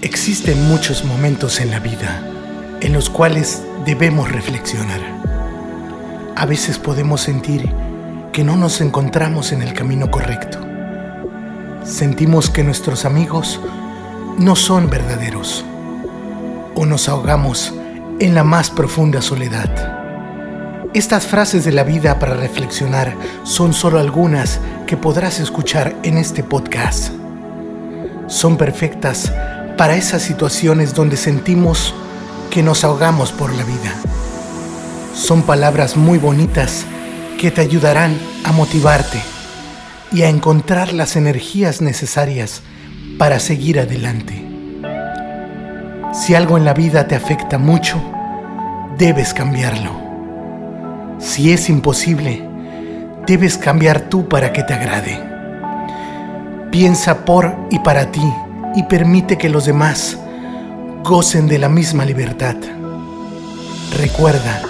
Existen muchos momentos en la vida en los cuales debemos reflexionar. A veces podemos sentir que no nos encontramos en el camino correcto. Sentimos que nuestros amigos no son verdaderos o nos ahogamos en la más profunda soledad. Estas frases de la vida para reflexionar son solo algunas que podrás escuchar en este podcast. Son perfectas para esas situaciones donde sentimos que nos ahogamos por la vida. Son palabras muy bonitas que te ayudarán a motivarte y a encontrar las energías necesarias para seguir adelante. Si algo en la vida te afecta mucho, debes cambiarlo. Si es imposible, debes cambiar tú para que te agrade. Piensa por y para ti y permite que los demás gocen de la misma libertad. Recuerda,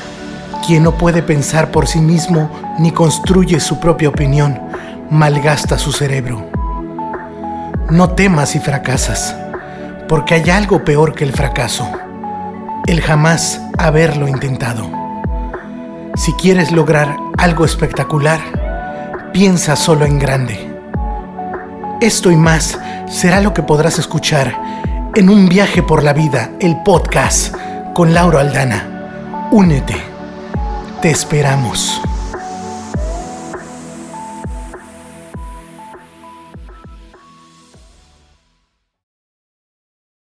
quien no puede pensar por sí mismo ni construye su propia opinión, malgasta su cerebro. No temas si fracasas, porque hay algo peor que el fracaso, el jamás haberlo intentado. Si quieres lograr algo espectacular, piensa solo en grande. Esto y más será lo que podrás escuchar en un viaje por la vida, el podcast con Laura Aldana. Únete. Te esperamos.